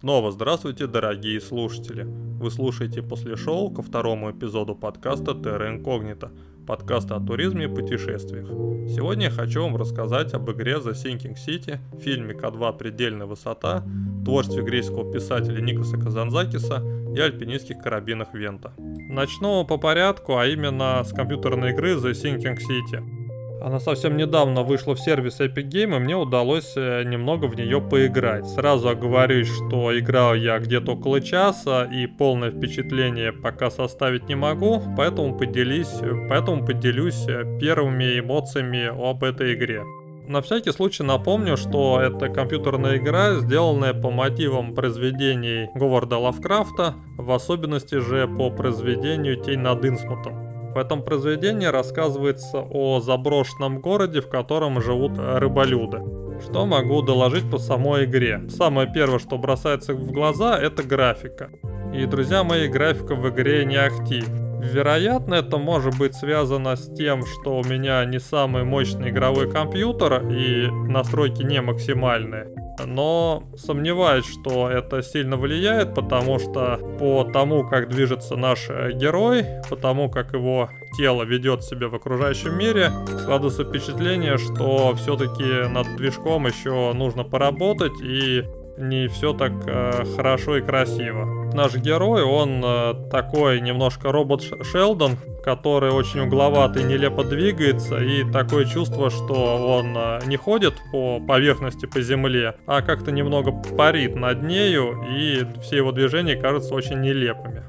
Снова здравствуйте, дорогие слушатели. Вы слушаете после шоу ко второму эпизоду подкаста Terra Incognita, подкаста о туризме и путешествиях. Сегодня я хочу вам рассказать об игре The Sinking City, фильме К2 «Предельная высота», творчестве греческого писателя Никоса Казанзакиса и альпинистских карабинах Вента. Начну по порядку, а именно с компьютерной игры The Sinking City – она совсем недавно вышла в сервис Epic Game, и мне удалось э, немного в нее поиграть. Сразу оговорюсь, что играл я где-то около часа, и полное впечатление пока составить не могу, поэтому поделюсь, поэтому поделюсь э, первыми эмоциями об этой игре. На всякий случай напомню, что это компьютерная игра, сделанная по мотивам произведений Говарда Лавкрафта, в особенности же по произведению «Тень над Инсмутом». В этом произведении рассказывается о заброшенном городе, в котором живут рыболюды. Что могу доложить по самой игре? Самое первое, что бросается в глаза, это графика. И, друзья мои, графика в игре не ахти. Вероятно, это может быть связано с тем, что у меня не самый мощный игровой компьютер и настройки не максимальные но сомневаюсь, что это сильно влияет, потому что по тому, как движется наш э, герой, по тому, как его тело ведет себя в окружающем мире, складывается впечатление, что все-таки над движком еще нужно поработать и не все так э, хорошо и красиво. Наш герой, он э, такой немножко робот Шелдон, который очень угловатый, нелепо двигается, и такое чувство, что он э, не ходит по поверхности, по земле, а как-то немного парит над нею, и все его движения кажутся очень нелепыми.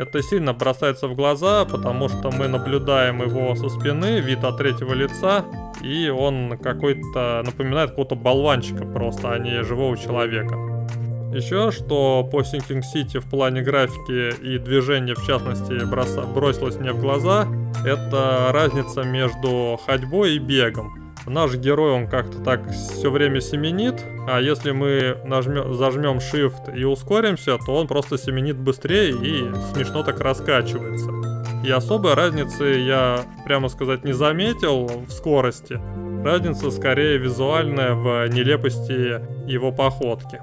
Это сильно бросается в глаза, потому что мы наблюдаем его со спины, вид от третьего лица, и он какой-то напоминает какого-то болванчика просто, а не живого человека. Еще что по Sinking City в плане графики и движения в частности бросилось мне в глаза, это разница между ходьбой и бегом. Наш герой, он как-то так все время семенит, а если мы нажмем, зажмем Shift и ускоримся, то он просто семенит быстрее и смешно так раскачивается. И особой разницы я, прямо сказать, не заметил в скорости. Разница скорее визуальная в нелепости его походки.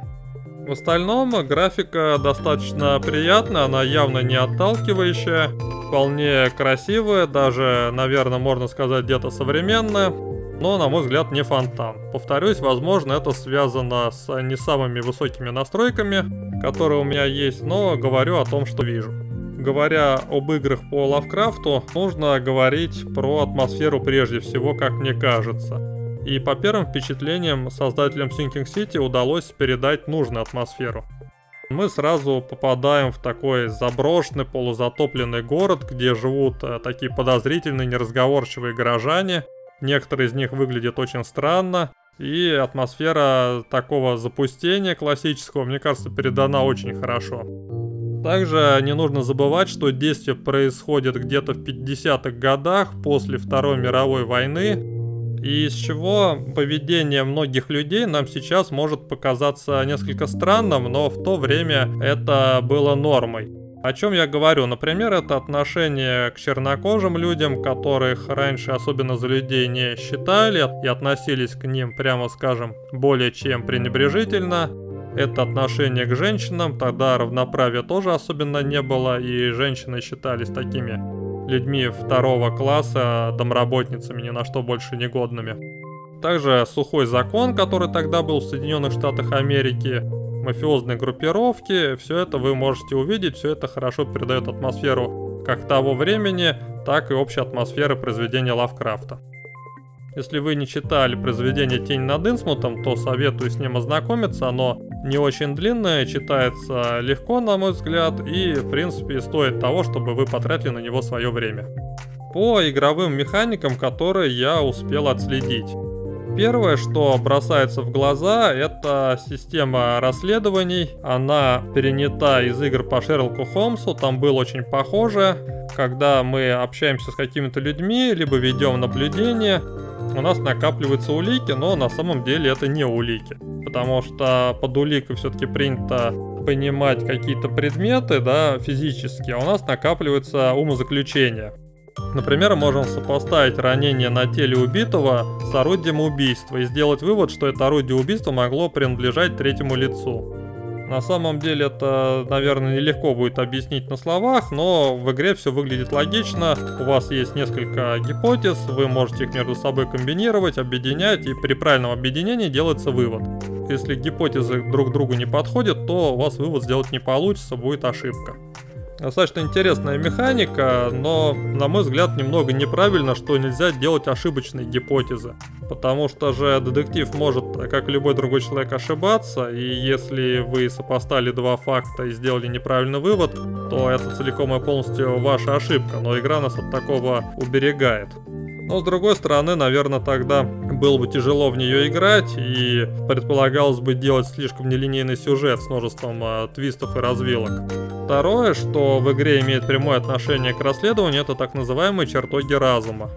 В остальном графика достаточно приятная, она явно не отталкивающая, вполне красивая, даже, наверное, можно сказать, где-то современная но, на мой взгляд, не фонтан. Повторюсь, возможно, это связано с не самыми высокими настройками, которые у меня есть, но говорю о том, что вижу. Говоря об играх по Лавкрафту, нужно говорить про атмосферу прежде всего, как мне кажется. И по первым впечатлениям создателям Sinking City удалось передать нужную атмосферу. Мы сразу попадаем в такой заброшенный полузатопленный город, где живут э, такие подозрительные неразговорчивые горожане – Некоторые из них выглядят очень странно. И атмосфера такого запустения классического, мне кажется, передана очень хорошо. Также не нужно забывать, что действие происходит где-то в 50-х годах после Второй мировой войны, и из чего поведение многих людей нам сейчас может показаться несколько странным, но в то время это было нормой. О чем я говорю? Например, это отношение к чернокожим людям, которых раньше особенно за людей не считали и относились к ним, прямо скажем, более чем пренебрежительно. Это отношение к женщинам, тогда равноправия тоже особенно не было, и женщины считались такими людьми второго класса, домработницами, ни на что больше негодными. Также сухой закон, который тогда был в Соединенных Штатах Америки, мафиозные группировки, все это вы можете увидеть, все это хорошо передает атмосферу как того времени, так и общей атмосферы произведения Лавкрафта. Если вы не читали произведение «Тень над Инсмутом», то советую с ним ознакомиться, оно не очень длинное, читается легко, на мой взгляд, и, в принципе, стоит того, чтобы вы потратили на него свое время. По игровым механикам, которые я успел отследить. Первое, что бросается в глаза, это система расследований. Она перенята из игр по Шерлоку Холмсу, там было очень похоже. Когда мы общаемся с какими-то людьми, либо ведем наблюдение, у нас накапливаются улики, но на самом деле это не улики. Потому что под уликой все-таки принято понимать какие-то предметы, да, физические, а у нас накапливаются умозаключения. Например, можем сопоставить ранение на теле убитого с орудием убийства и сделать вывод, что это орудие убийства могло принадлежать третьему лицу. На самом деле это, наверное, нелегко будет объяснить на словах, но в игре все выглядит логично. У вас есть несколько гипотез, вы можете их между собой комбинировать, объединять, и при правильном объединении делается вывод. Если гипотезы друг другу не подходят, то у вас вывод сделать не получится, будет ошибка. Достаточно интересная механика, но, на мой взгляд, немного неправильно, что нельзя делать ошибочные гипотезы. Потому что же детектив может, как любой другой человек, ошибаться, и если вы сопоставили два факта и сделали неправильный вывод, то это целиком и полностью ваша ошибка, но игра нас от такого уберегает. Но с другой стороны, наверное, тогда было бы тяжело в нее играть и предполагалось бы делать слишком нелинейный сюжет с множеством э, твистов и развилок. Второе, что в игре имеет прямое отношение к расследованию, это так называемые чертоги разума.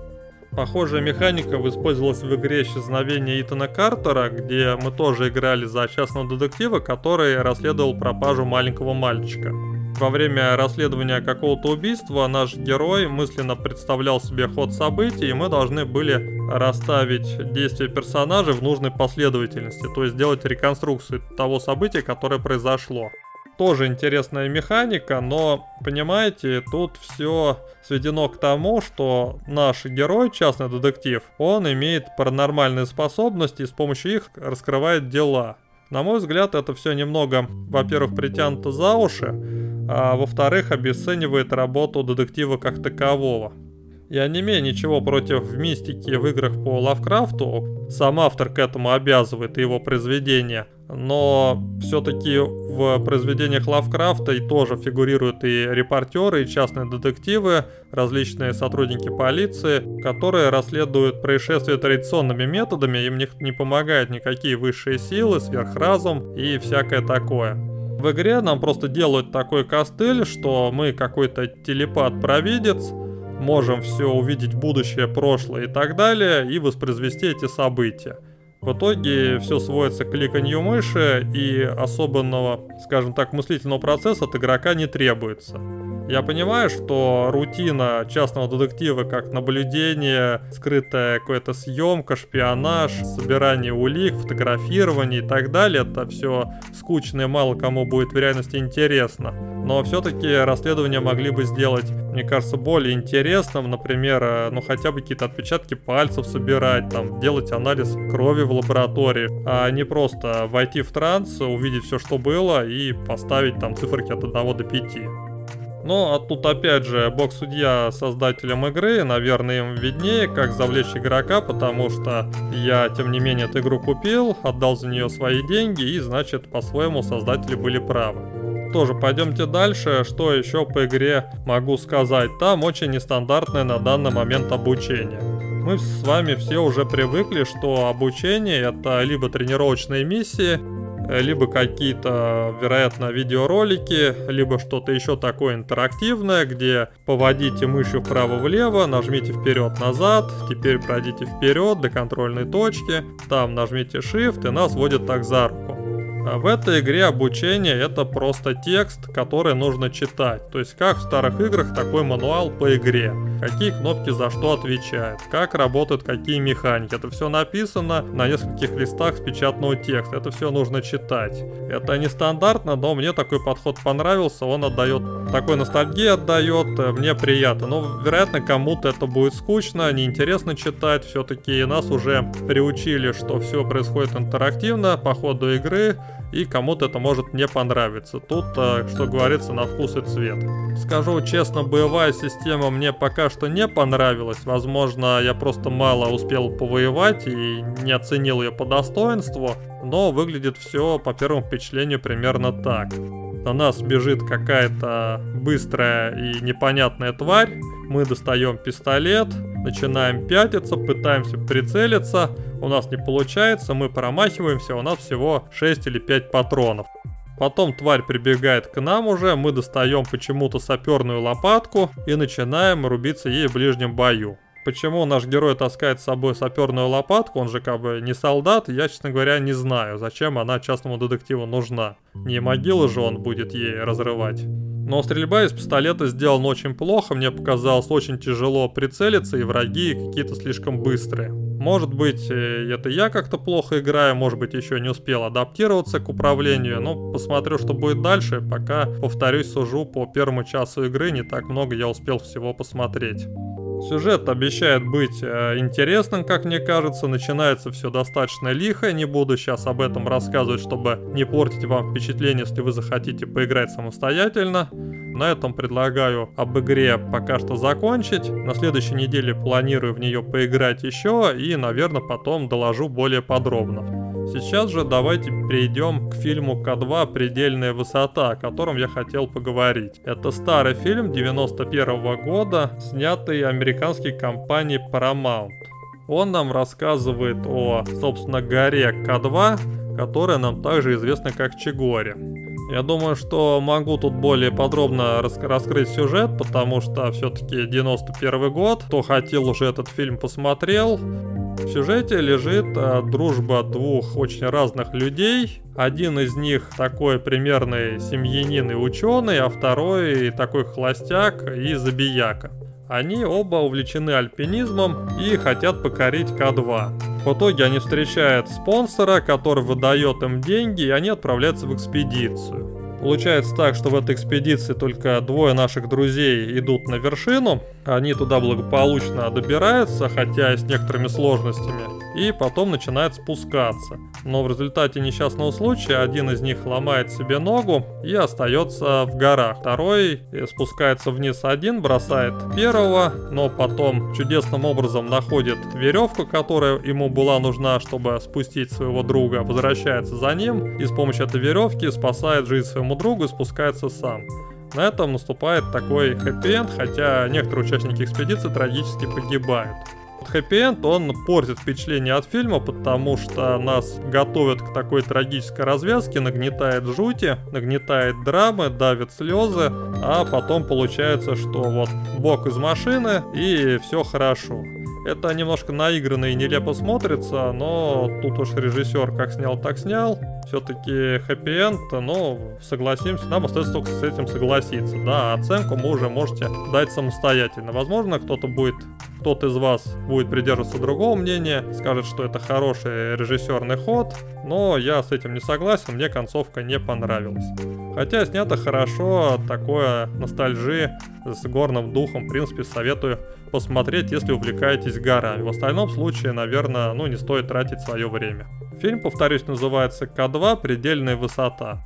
Похожая механика использовалась в игре «Исчезновение Итана Картера», где мы тоже играли за частного детектива, который расследовал пропажу маленького мальчика. Во время расследования какого-то убийства наш герой мысленно представлял себе ход событий, и мы должны были расставить действия персонажей в нужной последовательности, то есть сделать реконструкцию того события, которое произошло. Тоже интересная механика, но, понимаете, тут все сведено к тому, что наш герой, частный детектив, он имеет паранормальные способности и с помощью их раскрывает дела. На мой взгляд, это все немного, во-первых, притянуто за уши, а во-вторых, обесценивает работу детектива как такового. Я не имею ничего против мистики в играх по Лавкрафту, сам автор к этому обязывает его произведения, но все-таки в произведениях Лавкрафта и тоже фигурируют и репортеры, и частные детективы, различные сотрудники полиции, которые расследуют происшествия традиционными методами, им не помогают никакие высшие силы, сверхразум и всякое такое. В игре нам просто делают такой костыль, что мы какой-то телепат-провидец, можем все увидеть будущее, прошлое и так далее, и воспроизвести эти события. В итоге все сводится к кликанью мыши и особенного, скажем так, мыслительного процесса от игрока не требуется. Я понимаю, что рутина частного детектива, как наблюдение, скрытая какая-то съемка, шпионаж, собирание улик, фотографирование и так далее, это все скучно и мало кому будет в реальности интересно. Но все-таки расследования могли бы сделать мне кажется, более интересным, например, э, ну хотя бы какие-то отпечатки пальцев собирать, там, делать анализ крови в лаборатории, а не просто войти в транс, увидеть все, что было и поставить там циферки от 1 до 5. Ну, а тут опять же, бог-судья создателям игры, наверное, им виднее, как завлечь игрока, потому что я, тем не менее, эту игру купил, отдал за нее свои деньги, и, значит, по-своему создатели были правы. Тоже пойдемте дальше. Что еще по игре могу сказать? Там очень нестандартное на данный момент обучение. Мы с вами все уже привыкли, что обучение это либо тренировочные миссии, либо какие-то, вероятно, видеоролики, либо что-то еще такое интерактивное, где поводите мышью вправо-влево, нажмите вперед-назад, теперь пройдите вперед до контрольной точки, там нажмите Shift и нас водит так за руку. А в этой игре обучение это просто текст, который нужно читать. То есть как в старых играх такой мануал по игре. Какие кнопки за что отвечают, как работают какие механики. Это все написано на нескольких листах с печатного текста. Это все нужно читать. Это нестандартно, но мне такой подход понравился. Он отдает, такой ностальгии отдает, э, мне приятно. Но вероятно кому-то это будет скучно, неинтересно читать. Все-таки нас уже приучили, что все происходит интерактивно по ходу игры и кому-то это может не понравиться. Тут, э, что говорится, на вкус и цвет. Скажу честно, боевая система мне пока что не понравилась. Возможно, я просто мало успел повоевать и не оценил ее по достоинству, но выглядит все по первому впечатлению примерно так. На нас бежит какая-то быстрая и непонятная тварь, мы достаем пистолет, начинаем пятиться, пытаемся прицелиться, у нас не получается, мы промахиваемся, у нас всего 6 или 5 патронов. Потом тварь прибегает к нам уже, мы достаем почему-то саперную лопатку и начинаем рубиться ей в ближнем бою. Почему наш герой таскает с собой саперную лопатку, он же как бы не солдат, я, честно говоря, не знаю, зачем она частному детективу нужна. Не могилы же он будет ей разрывать. Но стрельба из пистолета сделана очень плохо, мне показалось очень тяжело прицелиться, и враги какие-то слишком быстрые. Может быть, э, это я как-то плохо играю, может быть, еще не успел адаптироваться к управлению. Но посмотрю, что будет дальше. Пока, повторюсь, сужу по первому часу игры, не так много я успел всего посмотреть. Сюжет обещает быть э, интересным, как мне кажется. Начинается все достаточно лихо. Не буду сейчас об этом рассказывать, чтобы не портить вам впечатление, если вы захотите поиграть самостоятельно. На этом предлагаю об игре пока что закончить. На следующей неделе планирую в нее поиграть еще и, наверное, потом доложу более подробно. Сейчас же давайте перейдем к фильму К2 «Предельная высота», о котором я хотел поговорить. Это старый фильм 91 года, снятый американской компанией Paramount. Он нам рассказывает о, собственно, горе К2, которая нам также известна как Чегоре. Я думаю, что могу тут более подробно рас раскрыть сюжет, потому что все-таки 91 год. Кто хотел уже этот фильм посмотрел. В сюжете лежит а, дружба двух очень разных людей. Один из них такой примерный семьянин и ученый, а второй такой холостяк и забияка. Они оба увлечены альпинизмом и хотят покорить К2. В итоге они встречают спонсора, который выдает им деньги, и они отправляются в экспедицию. Получается так, что в этой экспедиции только двое наших друзей идут на вершину. Они туда благополучно добираются, хотя и с некоторыми сложностями и потом начинает спускаться. Но в результате несчастного случая один из них ломает себе ногу и остается в горах. Второй спускается вниз один, бросает первого, но потом чудесным образом находит веревку, которая ему была нужна, чтобы спустить своего друга, возвращается за ним и с помощью этой веревки спасает жизнь своему другу и спускается сам. На этом наступает такой хэппи-энд, хотя некоторые участники экспедиции трагически погибают. Хэппи-энд, он портит впечатление от фильма, потому что нас готовят к такой трагической развязке, нагнетает жути, нагнетает драмы, давит слезы, а потом получается, что вот бок из машины и все хорошо. Это немножко наигранно и нелепо смотрится, но тут уж режиссер как снял, так снял. Все-таки хэппи-энд, но согласимся, нам остается только с этим согласиться. Да, оценку вы уже можете дать самостоятельно. Возможно, кто-то будет, кто-то из вас будет придерживаться другого мнения, скажет, что это хороший режиссерный ход, но я с этим не согласен, мне концовка не понравилась. Хотя снято хорошо, такое ностальжи с горным духом, в принципе, советую посмотреть, если увлекаетесь горами. В остальном случае, наверное, ну не стоит тратить свое время. Фильм, повторюсь, называется К2 «Предельная высота».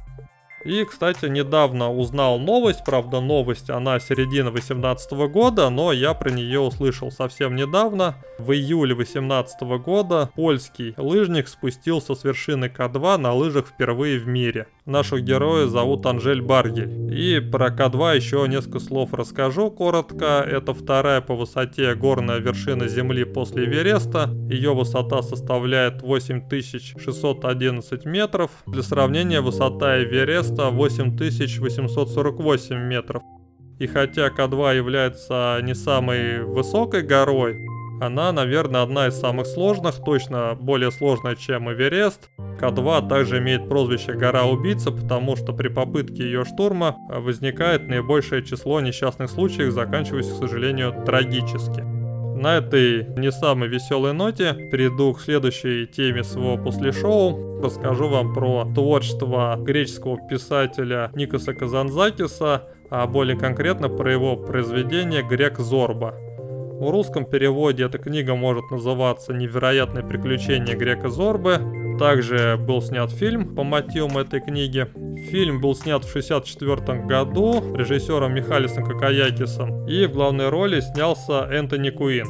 И, кстати, недавно узнал новость, правда новость, она середина 18 года, но я про нее услышал совсем недавно. В июле 18 года польский лыжник спустился с вершины К2 на лыжах впервые в мире. Нашего героя зовут Анжель Баргель. И про К2 еще несколько слов расскажу коротко. Это вторая по высоте горная вершина Земли после Эвереста. Ее высота составляет 8611 метров. Для сравнения, высота Эвереста места 8848 метров. И хотя К2 является не самой высокой горой, она, наверное, одна из самых сложных, точно более сложная, чем Эверест. К2 также имеет прозвище «Гора-убийца», потому что при попытке ее штурма возникает наибольшее число несчастных случаев, заканчивающихся, к сожалению, трагически. На этой не самой веселой ноте перейду к следующей теме своего после шоу. Расскажу вам про творчество греческого писателя Никоса Казанзакиса, а более конкретно про его произведение «Грек Зорба». В русском переводе эта книга может называться «Невероятные приключения Грека Зорбы», также был снят фильм по мотивам этой книги. Фильм был снят в 1964 году режиссером Михалисом Какаякисом, и в главной роли снялся Энтони Куин.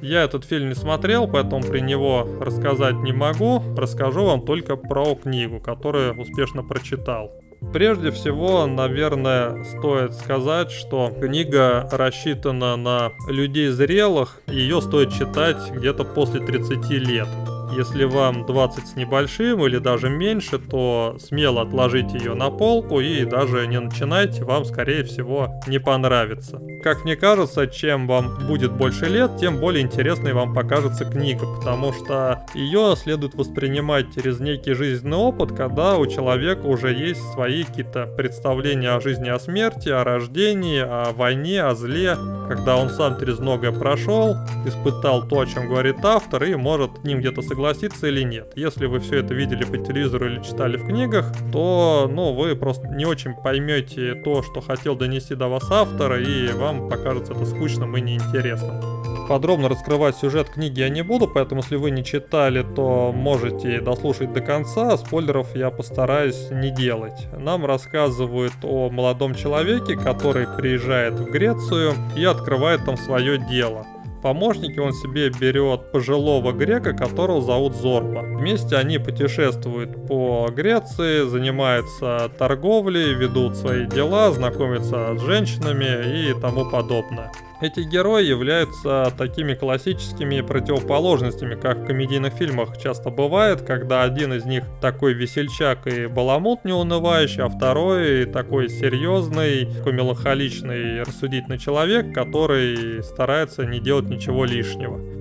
Я этот фильм не смотрел, поэтому при него рассказать не могу. Расскажу вам только про книгу, которую успешно прочитал. Прежде всего, наверное, стоит сказать, что книга рассчитана на людей зрелых, ее стоит читать где-то после 30 лет. Если вам 20 с небольшим или даже меньше, то смело отложите ее на полку и даже не начинайте, вам скорее всего не понравится. как мне кажется, чем вам будет больше лет, тем более интересной вам покажется книга, потому что ее следует воспринимать через некий жизненный опыт, когда у человека уже есть свои какие-то представления о жизни, о смерти, о рождении, о войне, о зле, когда он сам через многое прошел, испытал то, о чем говорит автор, и может с ним где-то согласиться или нет. Если вы все это видели по телевизору или читали в книгах, то, ну, вы просто не очень поймете то, что хотел донести до вас автор, и вам покажется это скучным и неинтересным. Подробно раскрывать сюжет книги я не буду, поэтому если вы не читали, то можете дослушать до конца. Спойлеров я постараюсь не делать. Нам рассказывают о молодом человеке, который приезжает в Грецию и открывает там свое дело помощники он себе берет пожилого грека, которого зовут Зорба. Вместе они путешествуют по Греции, занимаются торговлей, ведут свои дела, знакомятся с женщинами и тому подобное. Эти герои являются такими классическими противоположностями, как в комедийных фильмах часто бывает, когда один из них такой весельчак и баламут неунывающий, а второй такой серьезный, такой меланхоличный, рассудительный человек, который старается не делать ничего лишнего.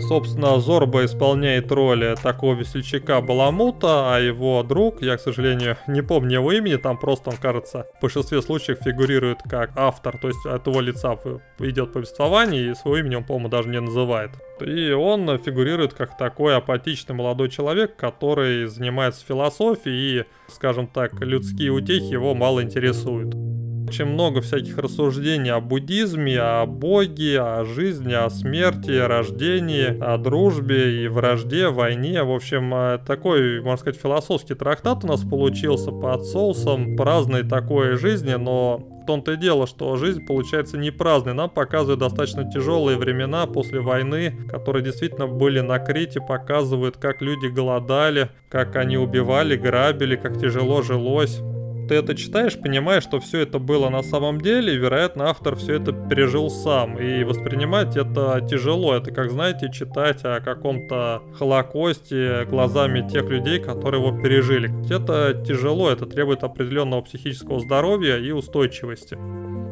Собственно, Зорба исполняет роль такого весельчака Баламута, а его друг, я, к сожалению, не помню его имени, там просто он, кажется, в большинстве случаев фигурирует как автор, то есть от его лица идет повествование, и своего имени он, по-моему, даже не называет. И он фигурирует как такой апатичный молодой человек, который занимается философией и, скажем так, людские утехи его мало интересуют. Очень много всяких рассуждений о буддизме, о боге, о жизни, о смерти, о рождении, о дружбе и вражде, войне. В общем, э, такой, можно сказать, философский трактат у нас получился под соусом праздной такой жизни, но в том-то и дело, что жизнь получается не праздной. Нам показывают достаточно тяжелые времена после войны, которые действительно были на Крите, показывают, как люди голодали, как они убивали, грабили, как тяжело жилось ты это читаешь, понимаешь, что все это было на самом деле, и, вероятно, автор все это пережил сам. И воспринимать это тяжело. Это, как знаете, читать о каком-то Холокосте глазами тех людей, которые его пережили. Это тяжело, это требует определенного психического здоровья и устойчивости.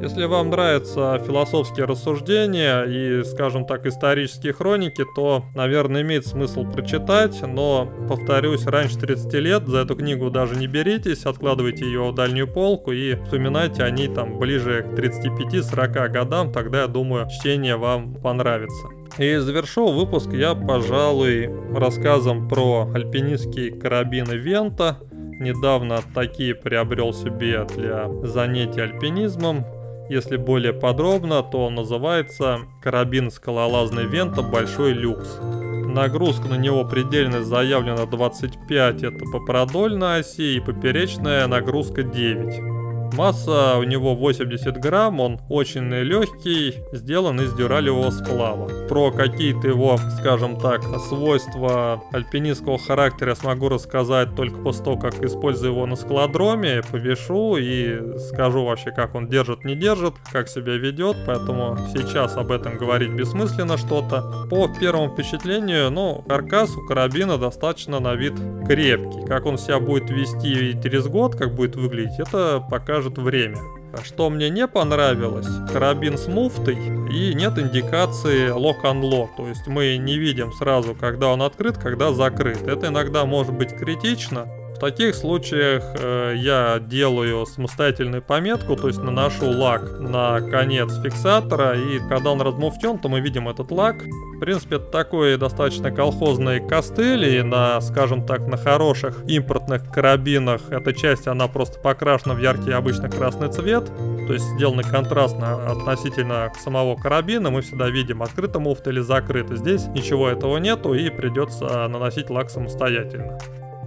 Если вам нравятся философские рассуждения и, скажем так, исторические хроники, то, наверное, имеет смысл прочитать, но, повторюсь, раньше 30 лет за эту книгу даже не беритесь, откладывайте ее в дальнюю полку и вспоминайте о ней там ближе к 35-40 годам, тогда, я думаю, чтение вам понравится. И завершил выпуск я, пожалуй, рассказом про альпинистские карабины Вента. Недавно такие приобрел себе для занятий альпинизмом. Если более подробно, то он называется карабин скалолазный Вента Большой Люкс. Нагрузка на него предельно заявлена 25, это по продольной оси, и поперечная нагрузка 9. Масса у него 80 грамм, он очень легкий, сделан из дюралевого сплава. Про какие-то его, скажем так, свойства альпинистского характера я смогу рассказать только после того, как использую его на скалодроме, повешу и скажу вообще, как он держит, не держит, как себя ведет, поэтому сейчас об этом говорить бессмысленно что-то. По первому впечатлению, ну, каркас у карабина достаточно на вид крепкий. Как он себя будет вести через год, как будет выглядеть, это покажет покажет время. Что мне не понравилось, карабин с муфтой и нет индикации lock-unlock, то есть мы не видим сразу, когда он открыт, когда закрыт. Это иногда может быть критично, таких случаях э, я делаю самостоятельную пометку, то есть наношу лак на конец фиксатора, и когда он размуфтен, то мы видим этот лак. В принципе, это такой достаточно колхозный костыль, и на, скажем так, на хороших импортных карабинах эта часть, она просто покрашена в яркий обычно красный цвет, то есть сделаны контрастно относительно самого карабина, мы всегда видим, открыта муфта или закрыта. Здесь ничего этого нету, и придется наносить лак самостоятельно.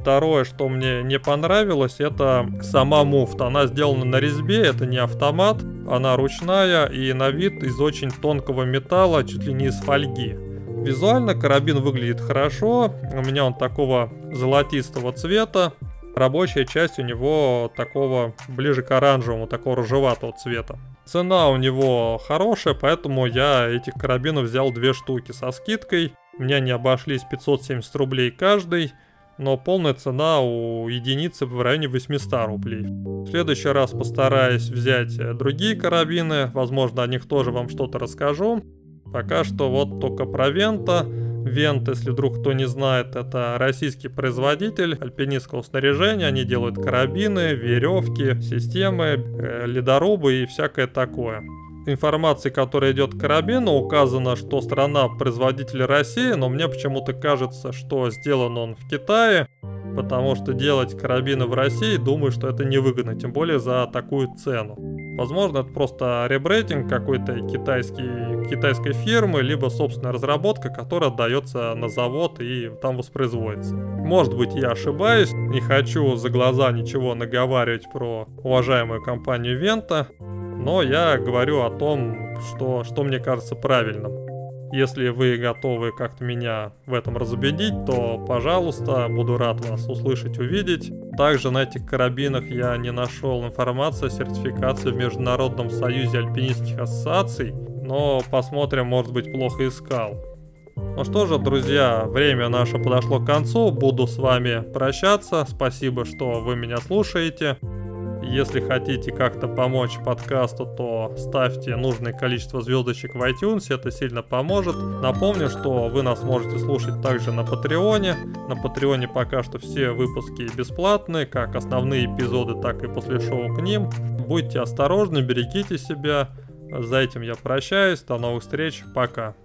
Второе, что мне не понравилось, это сама муфта. Она сделана на резьбе, это не автомат, она ручная и на вид из очень тонкого металла, чуть ли не из фольги. Визуально карабин выглядит хорошо, у меня он такого золотистого цвета, рабочая часть у него такого ближе к оранжевому, такого рыжеватого цвета. Цена у него хорошая, поэтому я этих карабинов взял две штуки со скидкой. Мне они обошлись 570 рублей каждый. Но полная цена у единицы в районе 800 рублей. В следующий раз постараюсь взять э, другие карабины, возможно о них тоже вам что-то расскажу. Пока что вот только про Вента. Вент, если вдруг кто не знает, это российский производитель альпинистского снаряжения. Они делают карабины, веревки, системы, э, ледорубы и всякое такое информации, которая идет к карабину, указано, что страна производитель России, но мне почему-то кажется, что сделан он в Китае, потому что делать карабины в России, думаю, что это невыгодно, тем более за такую цену. Возможно, это просто ребрейтинг какой-то китайский, китайской фирмы, либо собственная разработка, которая отдается на завод и там воспроизводится. Может быть, я ошибаюсь, не хочу за глаза ничего наговаривать про уважаемую компанию Вента, но я говорю о том, что, что мне кажется правильным. Если вы готовы как-то меня в этом разубедить, то, пожалуйста, буду рад вас услышать, увидеть. Также на этих карабинах я не нашел информации о сертификации в Международном союзе альпинистских ассоциаций, но посмотрим, может быть, плохо искал. Ну что же, друзья, время наше подошло к концу. Буду с вами прощаться. Спасибо, что вы меня слушаете. Если хотите как-то помочь подкасту, то ставьте нужное количество звездочек в iTunes, это сильно поможет. Напомню, что вы нас можете слушать также на Патреоне. На Патреоне пока что все выпуски бесплатные, как основные эпизоды, так и после шоу к ним. Будьте осторожны, берегите себя. За этим я прощаюсь. До новых встреч. Пока.